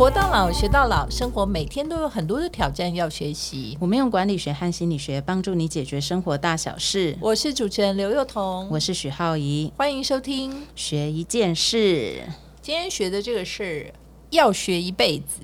活到老，学到老，生活每天都有很多的挑战要学习。我们用管理学和心理学帮助你解决生活大小事。我是主持人刘幼彤，我是许浩怡，欢迎收听。学一件事。今天学的这个是要学一辈子，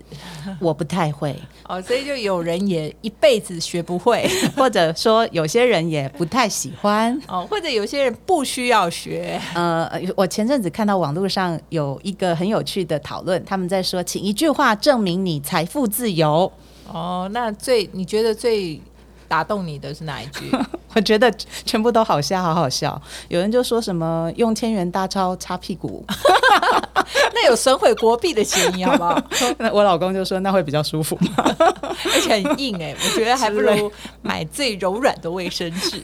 我不太会，哦，所以就有人也一辈子学不会，或者说有些人也不太喜欢。哦，或者有些人不需要学。呃，我前阵子看到网络上有一个很有趣的讨论，他们在说，请一句话证明你财富自由。哦，那最你觉得最打动你的是哪一句？我觉得全部都好笑，好好笑。有人就说什么用千元大钞擦屁股，那有损毁国币的嫌疑，好不好？那我老公就说那会比较舒服嘛，而且很硬哎，我觉得还不如买最柔软的卫生纸。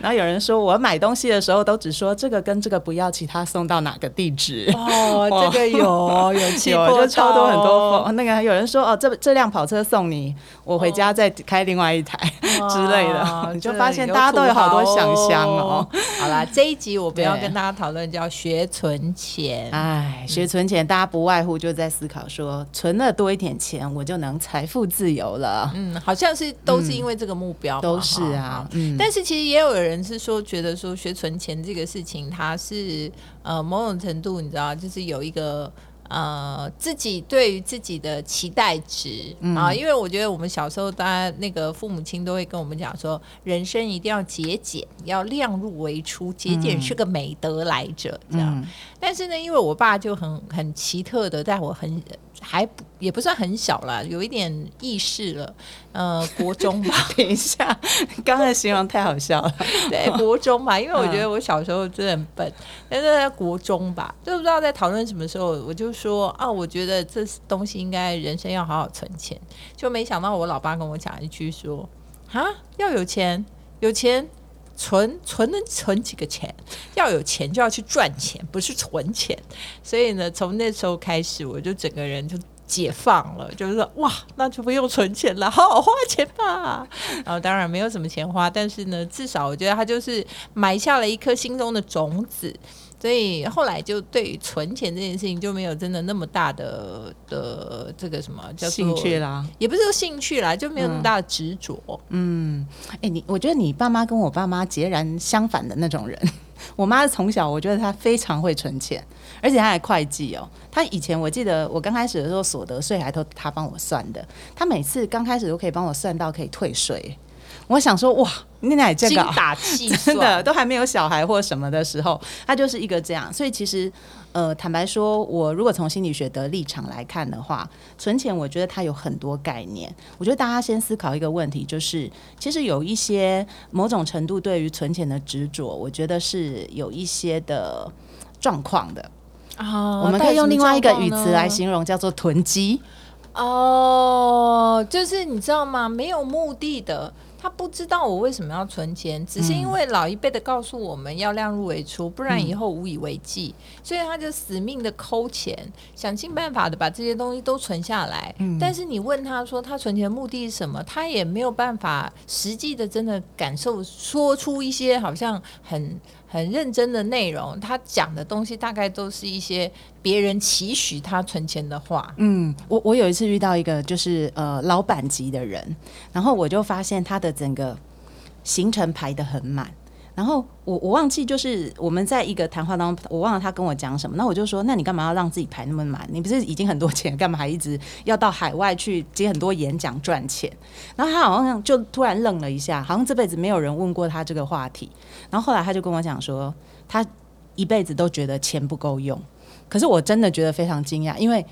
然后有人说我买东西的时候都只说这个跟这个不要，其他送到哪个地址？哦，这个有有气魄，就超多很多。那个有人说哦，这这辆跑车送你，我回家再开另外一台之类的，你就。发现大家都有好多想象哦。好啦，这一集我不要跟大家讨论叫学存钱。哎，学存钱，大家不外乎就在思考说，存了多一点钱，我就能财富自由了。嗯，好像是都是因为这个目标，都是啊。嗯，但是其实也有人是说，觉得说学存钱这个事情，它是呃某种程度，你知道，就是有一个。呃，自己对于自己的期待值啊，因为我觉得我们小时候，大家那个父母亲都会跟我们讲说，人生一定要节俭，要量入为出，节俭是个美德来着，这样。但是呢，因为我爸就很很奇特的，在我很。还不也不算很小啦，有一点意识了，呃，国中吧。等一下，刚才形容太好笑了。对，国中吧，因为我觉得我小时候真的很笨，但是在国中吧，就不知道在讨论什么时候，我就说啊，我觉得这东西应该人生要好好存钱，就没想到我老爸跟我讲一句说啊，要有钱，有钱。存存能存几个钱？要有钱就要去赚钱，不是存钱。所以呢，从那时候开始，我就整个人就解放了，就是说，哇，那就不用存钱了，好好花钱吧。然后当然没有什么钱花，但是呢，至少我觉得他就是埋下了一颗心中的种子。所以后来就对于存钱这件事情就没有真的那么大的的这个什么叫兴趣啦，也不是说兴趣啦，就没有那么大的执着。嗯，哎，你我觉得你爸妈跟我爸妈截然相反的那种人。我妈从小我觉得她非常会存钱，而且她还会计哦。她以前我记得我刚开始的时候所得税还都她帮我算的，她每次刚开始都可以帮我算到可以退税。我想说哇，你奶这个精打气，真的，都还没有小孩或什么的时候，他就是一个这样。所以其实，呃，坦白说，我如果从心理学的立场来看的话，存钱，我觉得它有很多概念。我觉得大家先思考一个问题，就是其实有一些某种程度对于存钱的执着，我觉得是有一些的状况的啊。我们可以用另外一个语词来形容，叫做囤积。哦，就是你知道吗？没有目的的。他不知道我为什么要存钱，只是因为老一辈的告诉我们要量入为出，不然以后无以为继，所以他就死命的抠钱，想尽办法的把这些东西都存下来。但是你问他说他存钱的目的是什么，他也没有办法实际的真的感受，说出一些好像很。很认真的内容，他讲的东西大概都是一些别人期许他存钱的话。嗯，我我有一次遇到一个就是呃老板级的人，然后我就发现他的整个行程排的很满。然后我我忘记就是我们在一个谈话当中，我忘了他跟我讲什么。那我就说，那你干嘛要让自己排那么满？你不是已经很多钱，干嘛还一直要到海外去接很多演讲赚钱？然后他好像就突然愣了一下，好像这辈子没有人问过他这个话题。然后后来他就跟我讲说，他一辈子都觉得钱不够用。可是我真的觉得非常惊讶，因为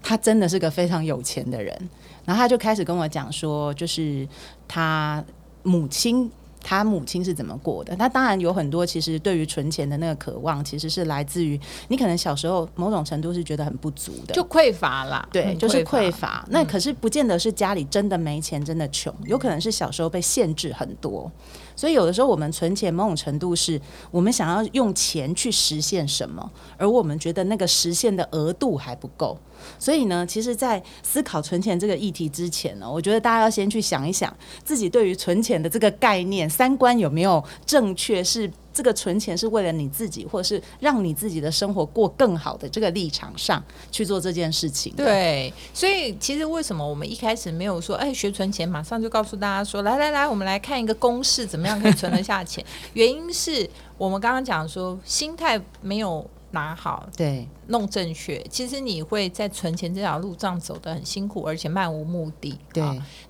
他真的是个非常有钱的人。然后他就开始跟我讲说，就是他母亲。他母亲是怎么过的？那当然有很多，其实对于存钱的那个渴望，其实是来自于你可能小时候某种程度是觉得很不足的，就匮乏啦。对，就是匮乏。那可是不见得是家里真的没钱，真的穷，有可能是小时候被限制很多。所以有的时候我们存钱，某种程度是我们想要用钱去实现什么，而我们觉得那个实现的额度还不够。所以呢，其实，在思考存钱这个议题之前呢，我觉得大家要先去想一想，自己对于存钱的这个概念、三观有没有正确，是这个存钱是为了你自己，或者是让你自己的生活过更好的这个立场上去做这件事情。对，所以其实为什么我们一开始没有说，哎，学存钱，马上就告诉大家说，来来来，我们来看一个公式，怎么样可以存得下钱？原因是我们刚刚讲说，心态没有。拿好，对，弄正确，其实你会在存钱这条路上走得很辛苦，而且漫无目的。对，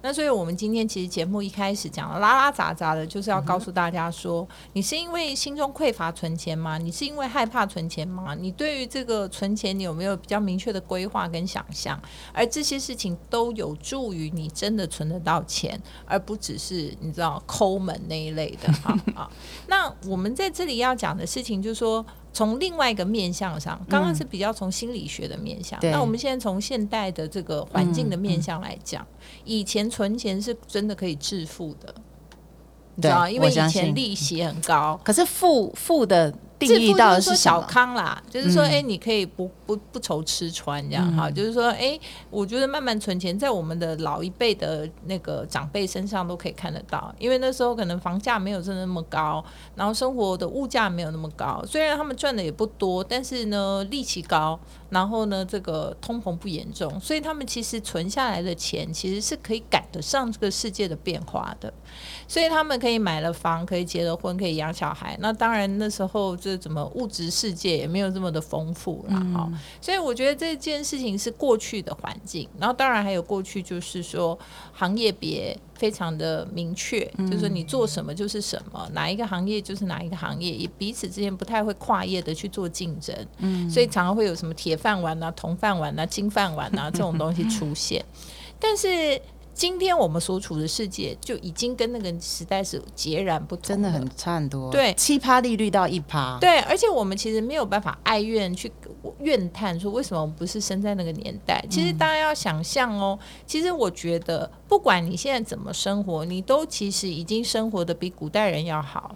那所以我们今天其实节目一开始讲了拉拉杂杂的，就是要告诉大家说，你是因为心中匮乏存钱吗？你是因为害怕存钱吗？你对于这个存钱，你有没有比较明确的规划跟想象？而这些事情都有助于你真的存得到钱，而不只是你知道抠门那一类的。哈啊，那我们在这里要讲的事情就是说。从另外一个面向上，刚刚是比较从心理学的面向，那我们现在从现代的这个环境的面向来讲，以前存钱是真的可以致富的，你知道因为以前利息很高，可是富富的。定义到是小康啦，就是说，哎，你可以不不不愁吃穿这样哈，就是说，哎，我觉得慢慢存钱，在我们的老一辈的那个长辈身上都可以看得到，因为那时候可能房价没有真的那么高，然后生活的物价没有那么高，虽然他们赚的也不多，但是呢，利息高，然后呢，这个通膨不严重，所以他们其实存下来的钱其实是可以赶得上这个世界的变化的，所以他们可以买了房，可以结了婚，可以养小孩。那当然那时候这怎么物质世界也没有这么的丰富了哈，所以我觉得这件事情是过去的环境，然后当然还有过去就是说行业别非常的明确，就是说你做什么就是什么，哪一个行业就是哪一个行业，也彼此之间不太会跨业的去做竞争，嗯，所以常常会有什么铁饭碗啊、铜饭碗啊、金饭碗啊这种东西出现，但是。今天我们所处的世界就已经跟那个时代是截然不同，真的很差很多。对，七趴利率到一趴，对，而且我们其实没有办法哀怨去怨叹说为什么我们不是生在那个年代。其实大家要想象哦，其实我觉得不管你现在怎么生活，你都其实已经生活的比古代人要好。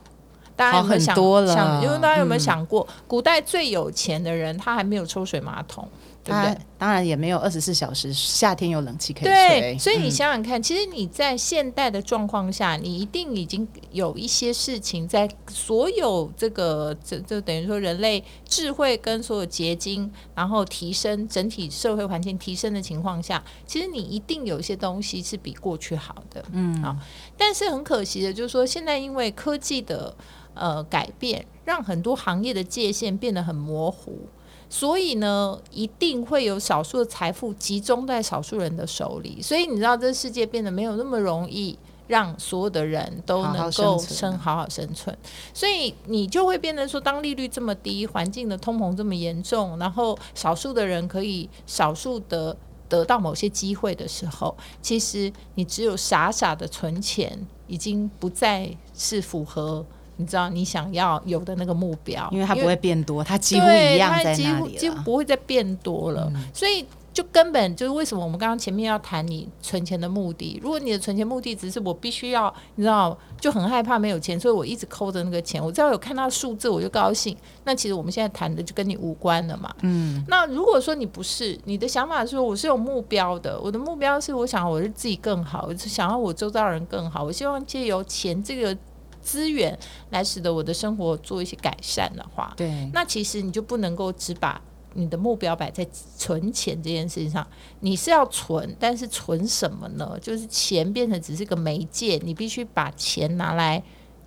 大家有没有想想？因为大家有没有想过，古代最有钱的人他还没有抽水马桶。对不对当然也没有二十四小时，夏天有冷气可以吹。所以你想想看，其实你在现代的状况下，你一定已经有一些事情，在所有这个这就等于说人类智慧跟所有结晶，然后提升整体社会环境提升的情况下，其实你一定有一些东西是比过去好的。嗯啊，但是很可惜的就是说，现在因为科技的呃改变，让很多行业的界限变得很模糊。所以呢，一定会有少数的财富集中在少数人的手里。所以你知道，这世界变得没有那么容易让所有的人都能够生好好生存。所以你就会变得说，当利率这么低，环境的通膨这么严重，然后少数的人可以少数的得到某些机会的时候，其实你只有傻傻的存钱，已经不再是符合。你知道你想要有的那个目标，因为它不会变多，它几乎一样在那里几乎不会再变多了。所以就根本就是为什么我们刚刚前面要谈你存钱的目的。如果你的存钱目的只是我必须要，你知道就很害怕没有钱，所以我一直抠着那个钱。我只要有看到数字我就高兴。那其实我们现在谈的就跟你无关了嘛。嗯。那如果说你不是，你的想法是说我是有目标的，我的目标是我想我是自己更好，我是想要我周遭人更好，我希望借由钱这个。资源来使得我的生活做一些改善的话，对，那其实你就不能够只把你的目标摆在存钱这件事情上。你是要存，但是存什么呢？就是钱变成只是个媒介，你必须把钱拿来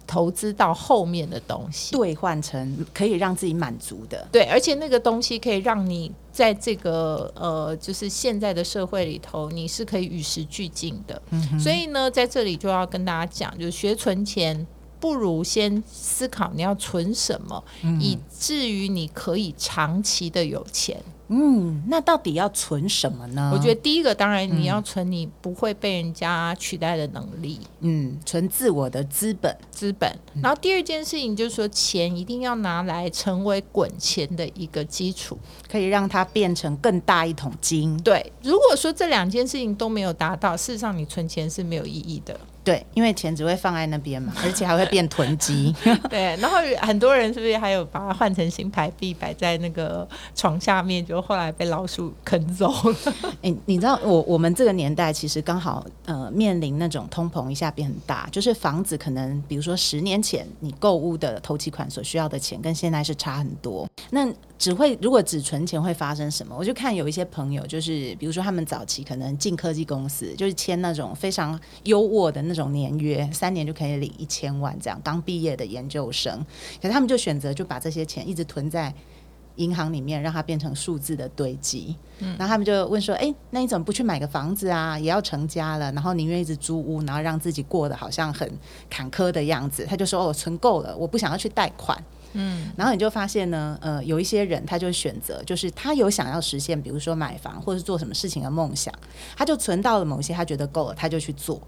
投资到后面的东西，兑换成可以让自己满足的。对，而且那个东西可以让你在这个呃，就是现在的社会里头，你是可以与时俱进的。所以呢，在这里就要跟大家讲，就是学存钱。不如先思考你要存什么，以至于你可以长期的有钱。嗯，那到底要存什么呢？我觉得第一个当然你要存你不会被人家取代的能力。嗯，存自我的资本，资本。然后第二件事情就是说，钱一定要拿来成为滚钱的一个基础，可以让它变成更大一桶金。对，如果说这两件事情都没有达到，事实上你存钱是没有意义的。对，因为钱只会放在那边嘛，而且还会变囤积。对，然后很多人是不是还有把它换成新台币摆在那个床下面，就后来被老鼠啃走了？哎，你知道我我们这个年代其实刚好呃面临那种通膨一下变很大，就是房子可能比如说十年前你购物的头期款所需要的钱跟现在是差很多。那只会如果只存钱会发生什么？我就看有一些朋友，就是比如说他们早期可能进科技公司，就是签那种非常优渥的那种年约，三年就可以领一千万这样。刚毕业的研究生，可是他们就选择就把这些钱一直囤在银行里面，让它变成数字的堆积。嗯，然后他们就问说：“哎，那你怎么不去买个房子啊？也要成家了，然后宁愿一直租屋，然后让自己过得好像很坎坷的样子？”他就说：“哦，我存够了，我不想要去贷款。”嗯，然后你就发现呢，呃，有一些人他就选择，就是他有想要实现，比如说买房或者是做什么事情的梦想，他就存到了某些他觉得够了，他就去做。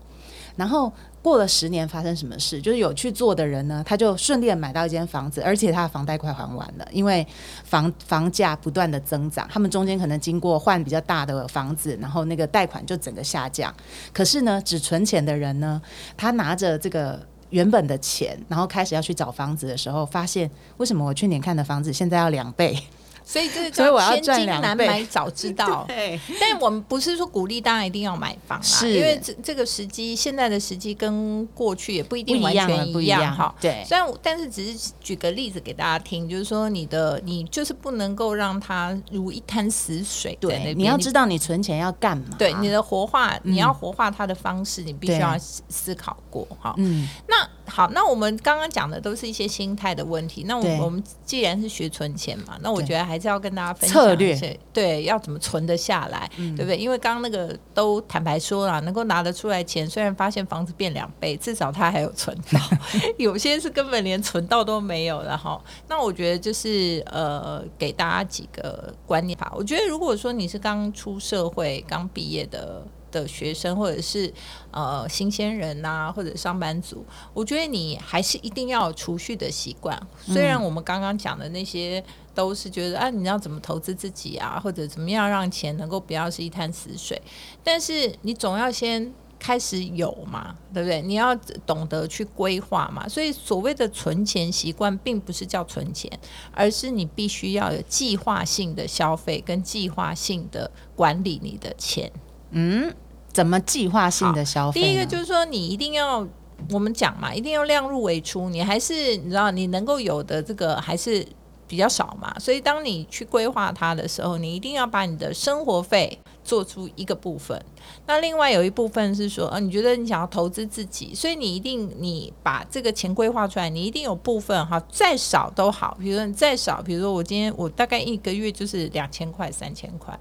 然后过了十年，发生什么事？就是有去做的人呢，他就顺利的买到一间房子，而且他的房贷快还完了，因为房房价不断的增长，他们中间可能经过换比较大的房子，然后那个贷款就整个下降。可是呢，只存钱的人呢，他拿着这个。原本的钱，然后开始要去找房子的时候，发现为什么我去年看的房子现在要两倍？所以这所以我要千金难买早知道。对，但我们不是说鼓励大家一定要买房啊，因为这这个时机，现在的时机跟过去也不一定完全一样哈。对，虽然但是只是举个例子给大家听，就是说你的你就是不能够让它如一滩死水。对，你要知道你存钱要干嘛？对，你的活化，你要活化它的方式，你必须要思考过哈。嗯，那好，那我们刚刚讲的都是一些心态的问题。那我我们既然是学存钱嘛，那我觉得还是要跟大家分享一些，对，要怎么存得下来，对不对？因为刚刚那个都坦白说了，能够拿得出来钱，虽然发现房子变两倍，至少他还有存到；有些是根本连存到都没有了哈。那我觉得就是呃，给大家几个观念吧。我觉得如果说你是刚出社会、刚毕业的。的学生或者是呃新鲜人呐，或者上班族，我觉得你还是一定要有储蓄的习惯。虽然我们刚刚讲的那些都是觉得啊，你要怎么投资自己啊，或者怎么样让钱能够不要是一滩死水，但是你总要先开始有嘛，对不对？你要懂得去规划嘛。所以所谓的存钱习惯，并不是叫存钱，而是你必须要有计划性的消费跟计划性的管理你的钱。嗯。怎么计划性的消费？第一个就是说，你一定要我们讲嘛，一定要量入为出。你还是你知道，你能够有的这个还是比较少嘛。所以，当你去规划它的时候，你一定要把你的生活费做出一个部分。那另外有一部分是说，呃，你觉得你想要投资自己，所以你一定你把这个钱规划出来，你一定有部分哈，再少都好。比如说你再少，比如说我今天我大概一个月就是两千块、三千块。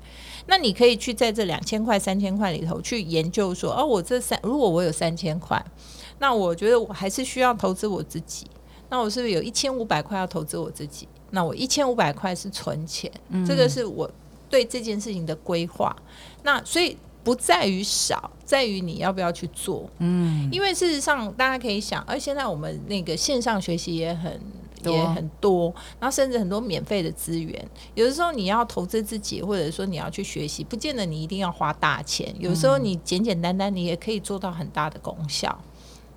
那你可以去在这两千块、三千块里头去研究说，哦，我这三如果我有三千块，那我觉得我还是需要投资我自己。那我是不是有一千五百块要投资我自己？那我一千五百块是存钱，这个是我对这件事情的规划。那所以不在于少，在于你要不要去做。嗯，因为事实上大家可以想，而现在我们那个线上学习也很。也很多，然后甚至很多免费的资源。有的时候你要投资自己，或者说你要去学习，不见得你一定要花大钱。有时候你简简单单，你也可以做到很大的功效。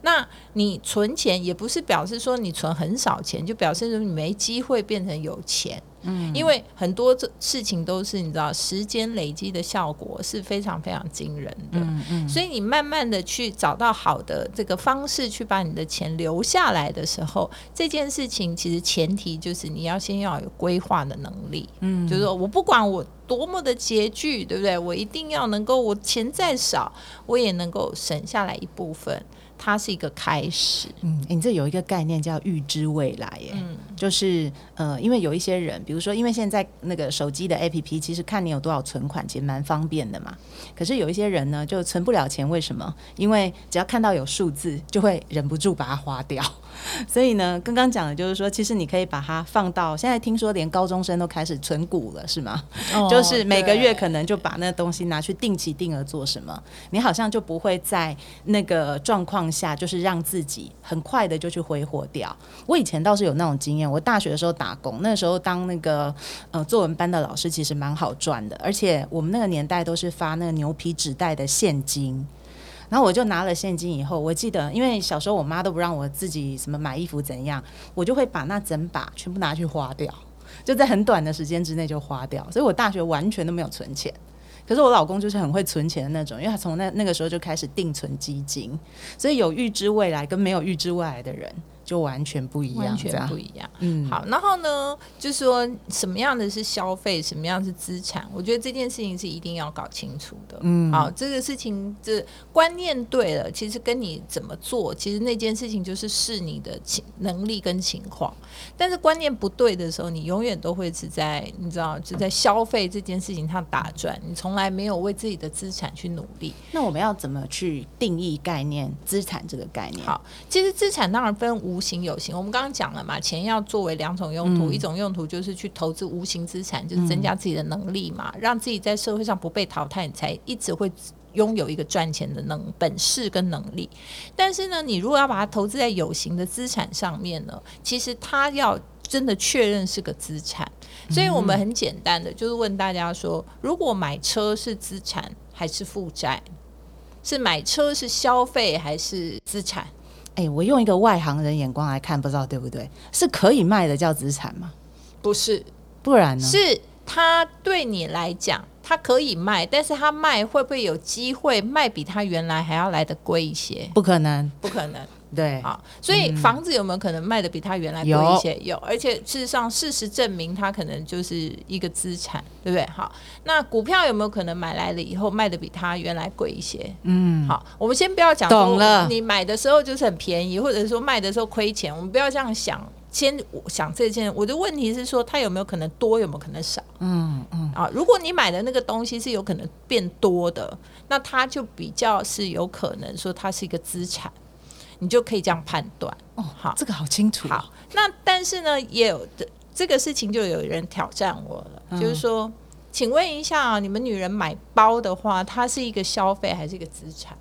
那你存钱也不是表示说你存很少钱，就表示说你没机会变成有钱。嗯，因为很多这事情都是你知道，时间累积的效果是非常非常惊人的。嗯嗯，所以你慢慢的去找到好的这个方式，去把你的钱留下来的时候，这件事情其实前提就是你要先要有规划的能力。嗯，就是说我不管我多么的拮据，对不对？我一定要能够，我钱再少，我也能够省下来一部分。它是一个开始，嗯，你这有一个概念叫预知未来，耶，嗯，就是呃，因为有一些人，比如说，因为现在那个手机的 APP，其实看你有多少存款，其实蛮方便的嘛。可是有一些人呢，就存不了钱，为什么？因为只要看到有数字，就会忍不住把它花掉。所以呢，刚刚讲的就是说，其实你可以把它放到现在，听说连高中生都开始存股了，是吗？就是每个月可能就把那东西拿去定期定额做什么，你好像就不会在那个状况下，就是让自己很快的就去挥霍掉。我以前倒是有那种经验，我大学的时候打工，那时候当那个呃作文班的老师，其实蛮好赚的，而且我们那个年代都是发那个牛皮纸袋的现金。然后我就拿了现金以后，我记得因为小时候我妈都不让我自己什么买衣服怎样，我就会把那整把全部拿去花掉，就在很短的时间之内就花掉，所以我大学完全都没有存钱。可是我老公就是很会存钱的那种，因为他从那那个时候就开始定存基金，所以有预知未来跟没有预知未来的人。就完全不一样，完全不一样。嗯，好，然后呢，就是说什么样的是消费，什么样是资产？我觉得这件事情是一定要搞清楚的。嗯，好，这个事情这观念对了，其实跟你怎么做，其实那件事情就是试你的情能力跟情况。但是观念不对的时候，你永远都会只在你知道，就在消费这件事情上打转，你从来没有为自己的资产去努力。那我们要怎么去定义概念资产这个概念？好，其实资产当然分无。无形有形，我们刚刚讲了嘛，钱要作为两种用途，一种用途就是去投资无形资产，就是增加自己的能力嘛，让自己在社会上不被淘汰，才一直会拥有一个赚钱的能本事跟能力。但是呢，你如果要把它投资在有形的资产上面呢，其实它要真的确认是个资产，所以我们很简单的就是问大家说，如果买车是资产还是负债？是买车是消费还是资产？哎，我用一个外行人眼光来看，不知道对不对？是可以卖的叫资产吗？不是，不然呢？是他对你来讲，它可以卖，但是他卖会不会有机会卖比他原来还要来的贵一些？不可能，不可能。对，啊，所以房子有没有可能卖的比它原来贵一些？有，而且事实上，事实证明它可能就是一个资产，对不对？好，那股票有没有可能买来了以后卖的比它原来贵一些？嗯，好，我们先不要讲，懂了，你买的时候就是很便宜，或者说卖的时候亏钱，我们不要这样想，先想这件。我的问题是说，它有没有可能多，有没有可能少？嗯嗯，啊，如果你买的那个东西是有可能变多的，那它就比较是有可能说它是一个资产。你就可以这样判断哦。好，这个好清楚。好，那但是呢，也有的这个事情就有人挑战我了，就是说，请问一下啊，你们女人买包的话，它是一个消费还是一个资产？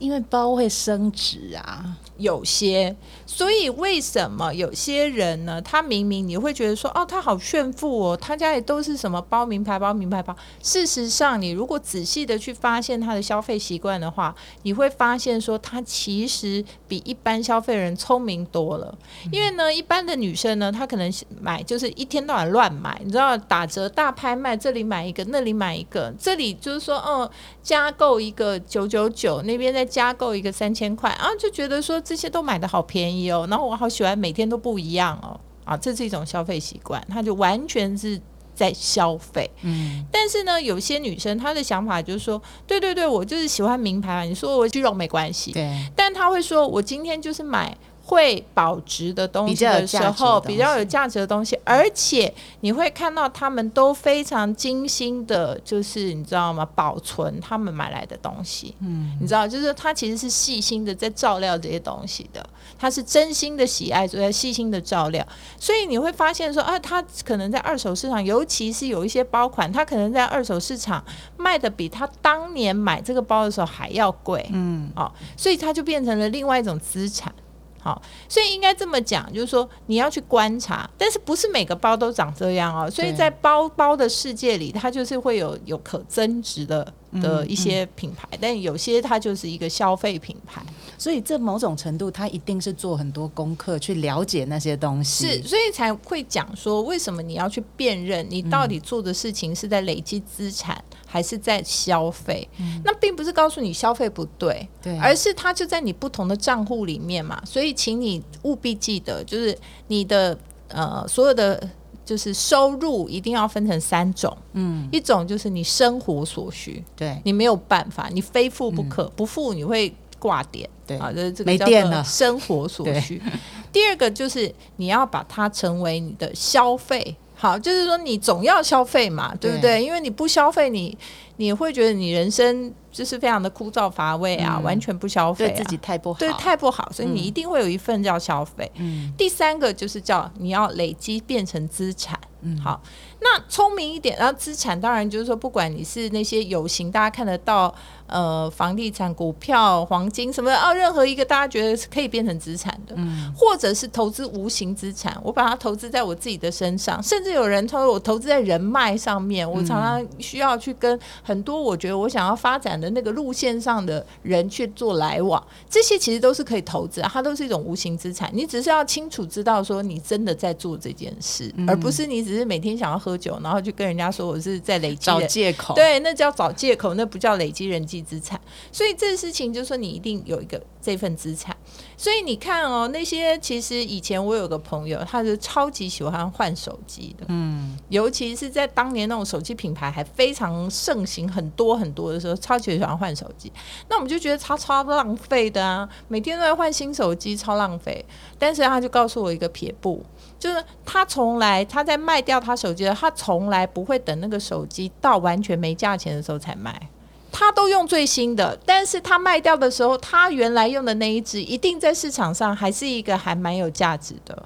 因为包会升值啊，有些，所以为什么有些人呢？他明明你会觉得说，哦，他好炫富哦，他家里都是什么包，名牌包，名牌包。事实上，你如果仔细的去发现他的消费习惯的话，你会发现说，他其实比一般消费人聪明多了。因为呢，一般的女生呢，她可能买就是一天到晚乱买，你知道，打折大拍卖，这里买一个，那里买一个，这里就是说，嗯，加购一个九九九，那边在。加购一个三千块啊，就觉得说这些都买的好便宜哦，然后我好喜欢每天都不一样哦，啊，这是一种消费习惯，他就完全是在消费。嗯，但是呢，有些女生她的想法就是说，对对对，我就是喜欢名牌，你说我虚荣没关系，对，但她会说我今天就是买。会保值的东西的时候，比较有价值的东西，而且你会看到他们都非常精心的，就是你知道吗？保存他们买来的东西，嗯，你知道，就是他其实是细心的在照料这些东西的，他是真心的喜爱，在细心的照料，所以你会发现说啊，他可能在二手市场，尤其是有一些包款，他可能在二手市场卖的比他当年买这个包的时候还要贵，嗯，哦，所以他就变成了另外一种资产。好，所以应该这么讲，就是说你要去观察，但是不是每个包都长这样哦。所以在包包的世界里，它就是会有有可增值的的一些品牌，但有些它就是一个消费品牌。所以这某种程度，它一定是做很多功课去了解那些东西，是，所以才会讲说，为什么你要去辨认你到底做的事情是在累积资产。还是在消费，那并不是告诉你消费不对，对，而是它就在你不同的账户里面嘛。所以，请你务必记得，就是你的呃所有的就是收入一定要分成三种，嗯，一种就是你生活所需，对。你没有办法，你非付不可，不付你会挂点，对。啊，就是这个没电了，生活所需。第二个就是你要把它成为你的消费。好，就是说你总要消费嘛，对。不对？因为你不消费，你你会觉得你人生就是非常的枯燥乏味啊，完全不消费，对自己太不好，对太不好，所以你一定会有一份叫消费。嗯，第三个就是叫你要累积变成资产。嗯，好，那聪明一点，然后资产当然就是说，不管你是那些有形大家看得到，呃房地产、股票、黄金什么啊，任何一个大家觉得是可以变成资产的，嗯，或者是投资无形资产，我把它投资在我自己的身上，甚至有人说我投资在人脉上面，我常常需要去跟很多我觉得我想要发展的那个路线上的人去做来往，这些其实都是可以投资，它都是一种无形资产，你只是要清楚知道说你真的在做这件事，而不是你只是每天想要喝酒，然后就跟人家说我是在累积找借口，对，那叫找借口，那不叫累积人际资产。所以这事情就是说，你一定有一个这份资产。所以你看哦，那些其实以前我有个朋友，他是超级喜欢换手机的，嗯，尤其是在当年那种手机品牌还非常盛行、很多很多的时候，超级喜欢换手机。那我们就觉得他超浪费的啊，每天都在换新手机，超浪费。但是他就告诉我一个撇步。就是他从来他在卖掉他手机的，他从来不会等那个手机到完全没价钱的时候才卖，他都用最新的。但是他卖掉的时候，他原来用的那一只一定在市场上还是一个还蛮有价值的。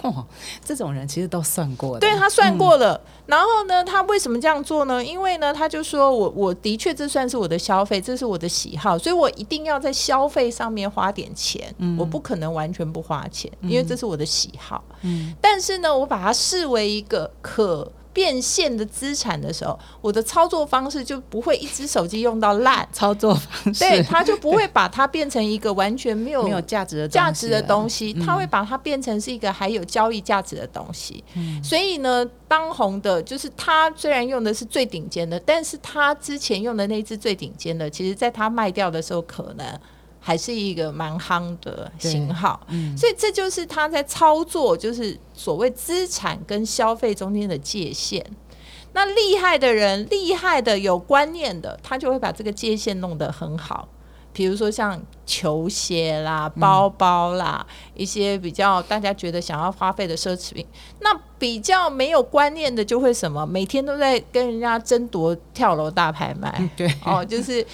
哦，这种人其实都算过了，对他算过了。然后呢，他为什么这样做呢？因为呢，他就说我我的确这算是我的消费，这是我的喜好，所以我一定要在消费上面花点钱。嗯我不可能完全不花钱，因为这是我的喜好。嗯，但是呢，我把它视为一个可。变现的资产的时候，我的操作方式就不会一只手机用到烂。操作方式，对，他就不会把它变成一个完全没有没有价值的价值的东西，他会把它变成是一个还有交易价值的东西。所以呢，当红的就是他虽然用的是最顶尖的，但是他之前用的那只最顶尖的，其实在他卖掉的时候可能。还是一个蛮夯的型号，所以这就是他在操作，就是所谓资产跟消费中间的界限。那厉害的人，厉害的有观念的，他就会把这个界限弄得很好。比如说像球鞋啦、包包啦，一些比较大家觉得想要花费的奢侈品，那比较没有观念的就会什么，每天都在跟人家争夺跳楼大拍卖。对，哦，就是。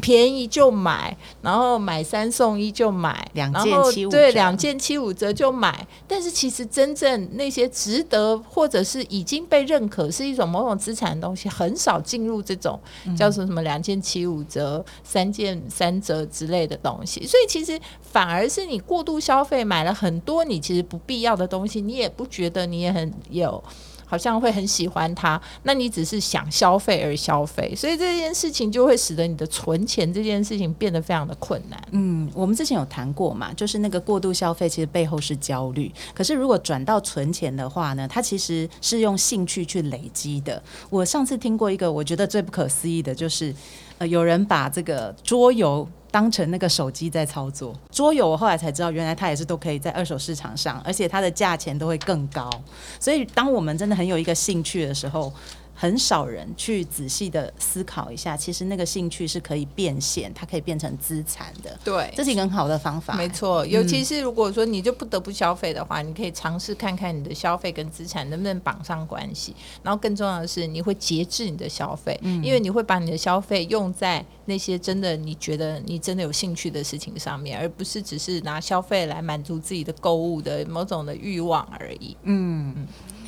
便宜就买，然后买三送一就买，两件七五对两件七五折就买。但是其实真正那些值得或者是已经被认可是一种某种资产的东西，很少进入这种叫做什么两件七五折、三件三折之类的东西。所以其实反而是你过度消费，买了很多你其实不必要的东西，你也不觉得你也很有。好像会很喜欢它，那你只是想消费而消费，所以这件事情就会使得你的存钱这件事情变得非常的困难。嗯，我们之前有谈过嘛，就是那个过度消费其实背后是焦虑，可是如果转到存钱的话呢，它其实是用兴趣去累积的。我上次听过一个我觉得最不可思议的，就是呃，有人把这个桌游。当成那个手机在操作桌游，我后来才知道，原来它也是都可以在二手市场上，而且它的价钱都会更高。所以，当我们真的很有一个兴趣的时候。很少人去仔细的思考一下，其实那个兴趣是可以变现，它可以变成资产的。对，这是一个很好的方法。没错，尤其是如果说你就不得不消费的话，你可以尝试看看你的消费跟资产能不能绑上关系。然后更重要的是，你会节制你的消费，因为你会把你的消费用在那些真的你觉得你真的有兴趣的事情上面，而不是只是拿消费来满足自己的购物的某种的欲望而已。嗯，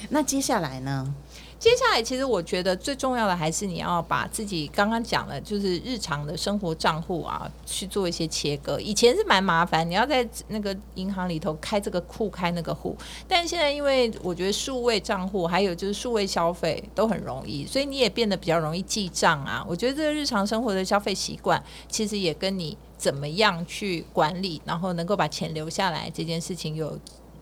那接下来呢？接下来，其实我觉得最重要的还是你要把自己刚刚讲的，就是日常的生活账户啊，去做一些切割。以前是蛮麻烦，你要在那个银行里头开这个户、开那个户，但现在因为我觉得数位账户还有就是数位消费都很容易，所以你也变得比较容易记账啊。我觉得这个日常生活的消费习惯，其实也跟你怎么样去管理，然后能够把钱留下来这件事情有。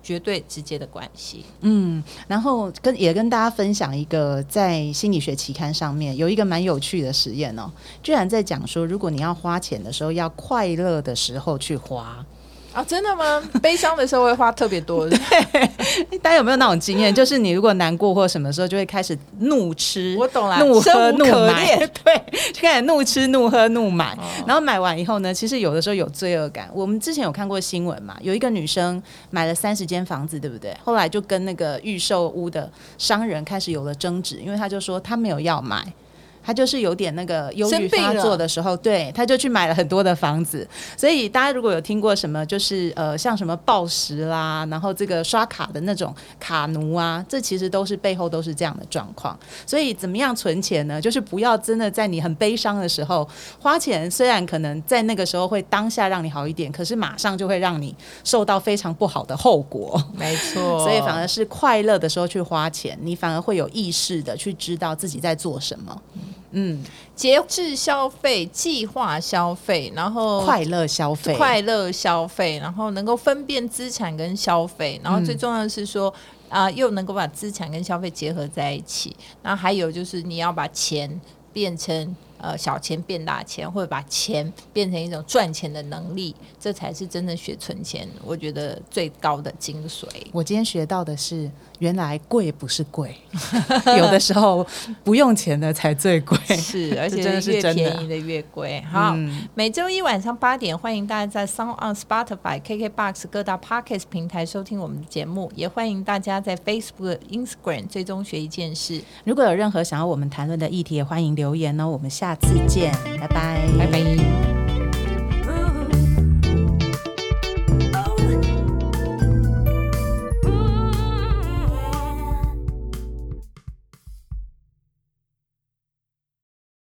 绝对直接的关系。嗯，然后跟也跟大家分享一个在心理学期刊上面有一个蛮有趣的实验哦，居然在讲说，如果你要花钱的时候，要快乐的时候去花。啊，真的吗？悲伤的时候会花特别多。大家有没有那种经验？就是你如果难过或什么时候，就会开始怒吃。我懂了，怒喝怒买，对，就开始怒吃怒喝怒买。然后买完以后呢，其实有的时候有罪恶感。我们之前有看过新闻嘛，有一个女生买了三十间房子，对不对？后来就跟那个预售屋的商人开始有了争执，因为他就说他没有要买。他就是有点那个忧郁发作的时候，对，他就去买了很多的房子。所以大家如果有听过什么，就是呃，像什么暴食啦，然后这个刷卡的那种卡奴啊，这其实都是背后都是这样的状况。所以怎么样存钱呢？就是不要真的在你很悲伤的时候花钱，虽然可能在那个时候会当下让你好一点，可是马上就会让你受到非常不好的后果。没错，所以反而是快乐的时候去花钱，你反而会有意识的去知道自己在做什么。嗯，节制消费、计划消费，然后快乐消费、快乐消费，然后能够分辨资产跟消费，然后最重要的是说啊，又能够把资产跟消费结合在一起。那还有就是你要把钱变成。呃，小钱变大钱，或者把钱变成一种赚钱的能力，这才是真正学存钱。我觉得最高的精髓。我今天学到的是，原来贵不是贵，有的时候不用钱的才最贵。是，而且是越便宜的越贵。好，每周一晚上八点，欢迎大家在 Sound on Spotify、KKBox 各大 Podcast 平台收听我们的节目，也欢迎大家在 Facebook、Instagram 最终学一件事。如果有任何想要我们谈论的议题，也欢迎留言呢。我们下。下次见，拜拜，拜拜。